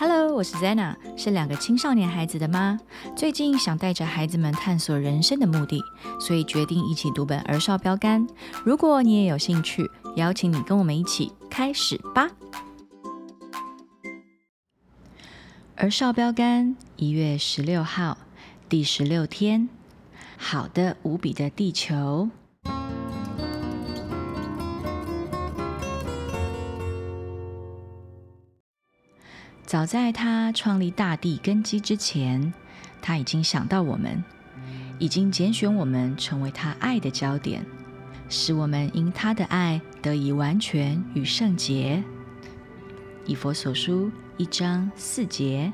Hello，我是 Zena，是两个青少年孩子的妈。最近想带着孩子们探索人生的目的，所以决定一起读本儿少标杆。如果你也有兴趣，邀请你跟我们一起开始吧。儿少标杆一月十六号，第十六天，好的无比的地球。早在他创立大地根基之前，他已经想到我们，已经拣选我们成为他爱的焦点，使我们因他的爱得以完全与圣洁。以佛所书一章四节。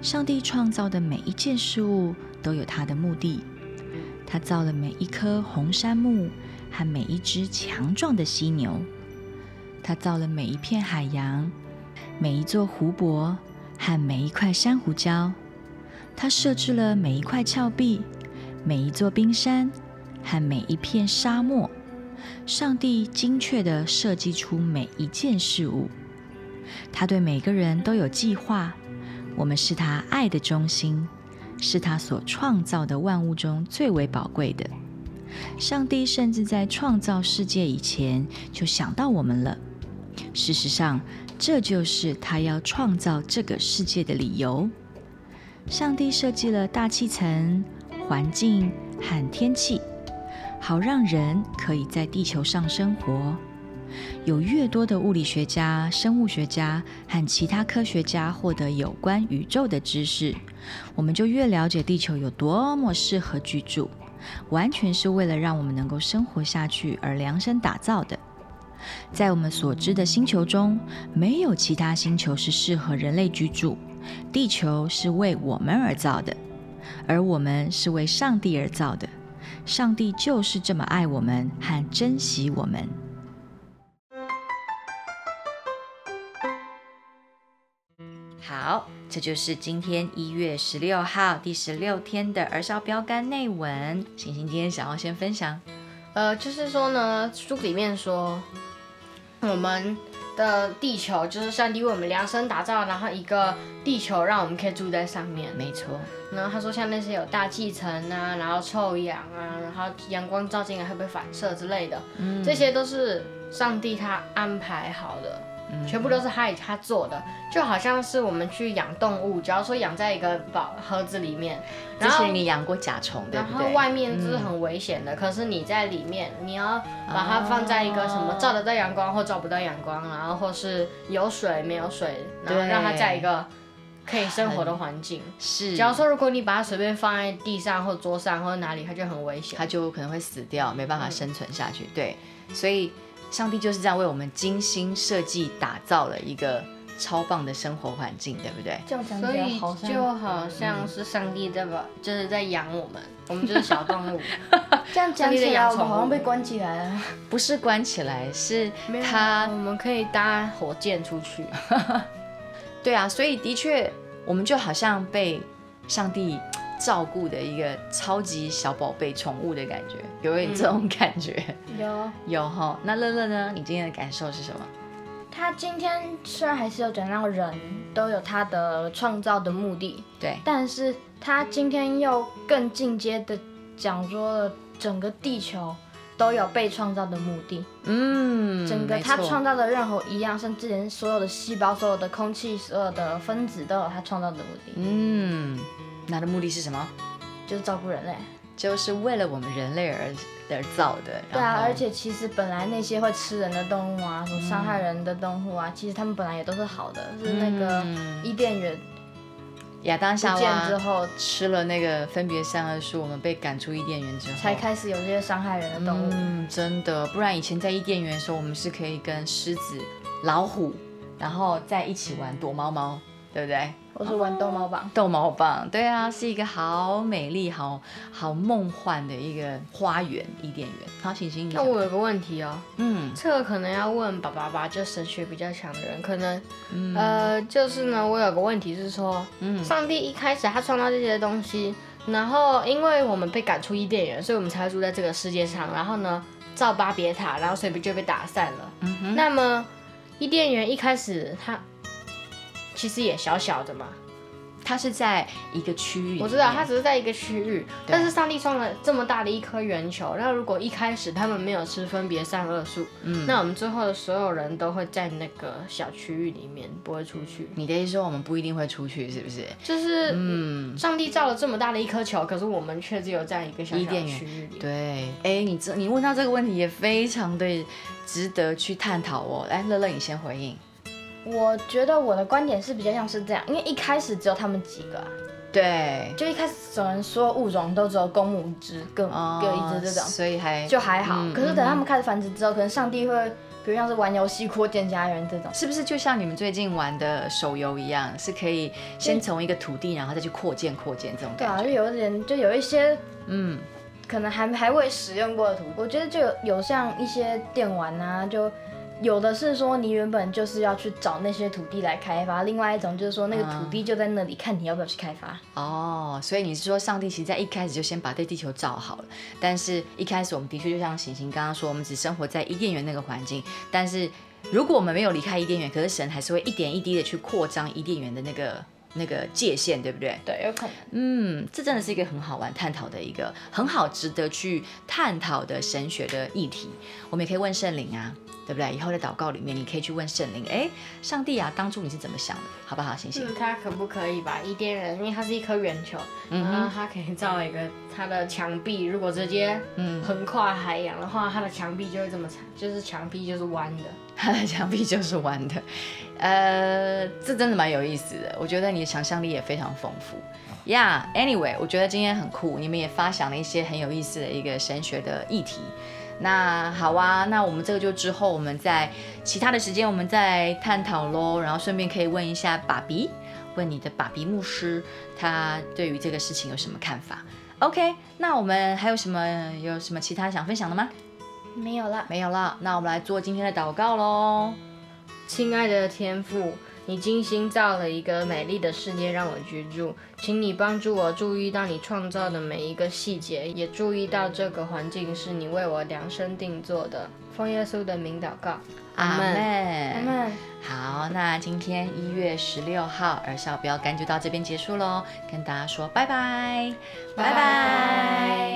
上帝创造的每一件事物都有他的目的，他造了每一棵红杉木和每一只强壮的犀牛，他造了每一片海洋。每一座湖泊和每一块珊瑚礁，他设置了每一块峭壁、每一座冰山和每一片沙漠。上帝精确地设计出每一件事物。他对每个人都有计划。我们是他爱的中心，是他所创造的万物中最为宝贵的。上帝甚至在创造世界以前就想到我们了。事实上，这就是他要创造这个世界的理由。上帝设计了大气层、环境和天气，好让人可以在地球上生活。有越多的物理学家、生物学家和其他科学家获得有关宇宙的知识，我们就越了解地球有多么适合居住，完全是为了让我们能够生活下去而量身打造的。在我们所知的星球中，没有其他星球是适合人类居住。地球是为我们而造的，而我们是为上帝而造的。上帝就是这么爱我们和珍惜我们。好，这就是今天一月十六号第十六天的儿少标杆内文。星星今天想要先分享，呃，就是说呢，书里面说。我们的地球就是上帝为我们量身打造，然后一个地球让我们可以住在上面。没错。然后他说，像那些有大气层啊，然后臭氧啊，然后阳光照进来会被反射之类的，这些都是上帝他安排好的。全部都是他他做的，就好像是我们去养动物，假如说养在一个宝盒子里面，之前你养过甲虫对不对？然后外面就是很危险的，可是你在里面，你要把它放在一个什么照得到阳光或照不到阳光，然后或是有水没有水，然后让它在一个可以生活的环境。是。假如说如果你把它随便放在地上或桌上或者哪里，它就很危险，它就可能会死掉，没办法生存下去。对，所以。上帝就是这样为我们精心设计、打造了一个超棒的生活环境，对不对？所以就好像是上帝在把，就是在养我们，我们就是小动物。这样讲起来，我们好像被关起来了。不是关起来，是他我们可以搭火箭出去。对啊，所以的确，我们就好像被上帝。照顾的一个超级小宝贝宠物的感觉，有没有这种感觉？有有哈。那乐乐呢？你今天的感受是什么？他今天虽然还是有讲到人都有他的创造的目的，对，但是他今天又更进阶的讲说了整个地球都有被创造的目的。嗯，整个他创造的任何一样，甚至连所有的细胞、所有的空气、所有的分子都有他创造的目的。嗯。那的目的是什么？就是照顾人类，就是为了我们人类而而造的。对啊，而且其实本来那些会吃人的动物啊，什么伤害人的动物啊，其实他们本来也都是好的。是那个伊甸园亚当夏娃之后吃了那个分别善恶树，我们被赶出伊甸园之后，才开始有这些伤害人的动物。嗯，真的，不然以前在伊甸园的时候，我们是可以跟狮子、老虎，然后在一起玩躲猫猫，对不对？我是玩逗猫棒，逗猫棒，对啊，是一个好美丽、好好梦幻的一个花园伊甸园。好，星星，那我有个问题哦，嗯，这个可能要问爸爸吧，就神学比较强的人，可能，呃，就是呢，我有个问题是说，嗯，上帝一开始他创造这些东西，然后因为我们被赶出伊甸园，所以我们才会住在这个世界上，然后呢，造巴别塔，然后所以就被打散了。嗯哼，那么伊甸园一开始他。其实也小小的嘛。它是在一个区域，我知道，它只是在一个区域，但是上帝创了这么大的一颗圆球，那如果一开始他们没有吃分别善恶树，嗯，那我们最后的所有人都会在那个小区域里面，不会出去。你的意思说我们不一定会出去，是不是？就是，嗯，上帝造了这么大的一颗球，可是我们却只有在一个小小区域里。对，哎，你这你问到这个问题也非常的值得去探讨哦。来，乐乐你先回应。我觉得我的观点是比较像是这样，因为一开始只有他们几个啊，对，就一开始只能说物种都只有公母一只，各哦各一只这种，所以还就还好。嗯可是等他们开始繁殖之后，可能上帝会，比如像是玩游戏扩建家园这种，是不是就像你们最近玩的手游一样，是可以先从一个土地，然后再去扩建扩建这种对啊？就有一点，就有一些嗯，可能还还未使用过的土，我觉得就有有像一些电玩啊，就有的是说你原本就是要去找那些土地来开发，另外一种就是说那个土地就在那里，看你要不要去开发。哦，所以你是说上帝其实在一开始就先把这地球造好了，但是一开始我们的确就像行星刚刚说，我们只生活在伊甸园那个环境，但是如果我们没有离开伊甸园，可是神还是会一点一滴的去扩张伊甸园的那个那个界限，对不对？对，有可能。嗯，这真的是一个很好玩探讨的一个很好值得去探讨的神学的议题。我们也可以问圣灵啊，对不对？以后在祷告里面，你可以去问圣灵，哎，上帝啊，当初你是怎么想的？好不好？星星是，他可不可以把伊甸人，因为它是一颗圆球，然后它可以造一个它的墙壁，如果直接横跨海洋的话，它的墙壁就会这么长，就是墙壁就是弯的。他的墙壁就是弯的，呃，这真的蛮有意思的。我觉得你的想象力也非常丰富。Yeah，anyway，我觉得今天很酷，你们也发想了一些很有意思的一个神学的议题。那好啊，那我们这个就之后我们在其他的时间我们再探讨喽。然后顺便可以问一下爸比，问你的爸比牧师，他对于这个事情有什么看法？OK，那我们还有什么有什么其他想分享的吗？没有了，没有了，那我们来做今天的祷告喽。亲爱的天父，你精心造了一个美丽的世界让我居住，请你帮助我注意到你创造的每一个细节，也注意到这个环境是你为我量身定做的。奉耶稣的名祷告，阿门门。他们好，那今天一月十六号儿少标杆就到这边结束喽，跟大家说拜拜，拜拜。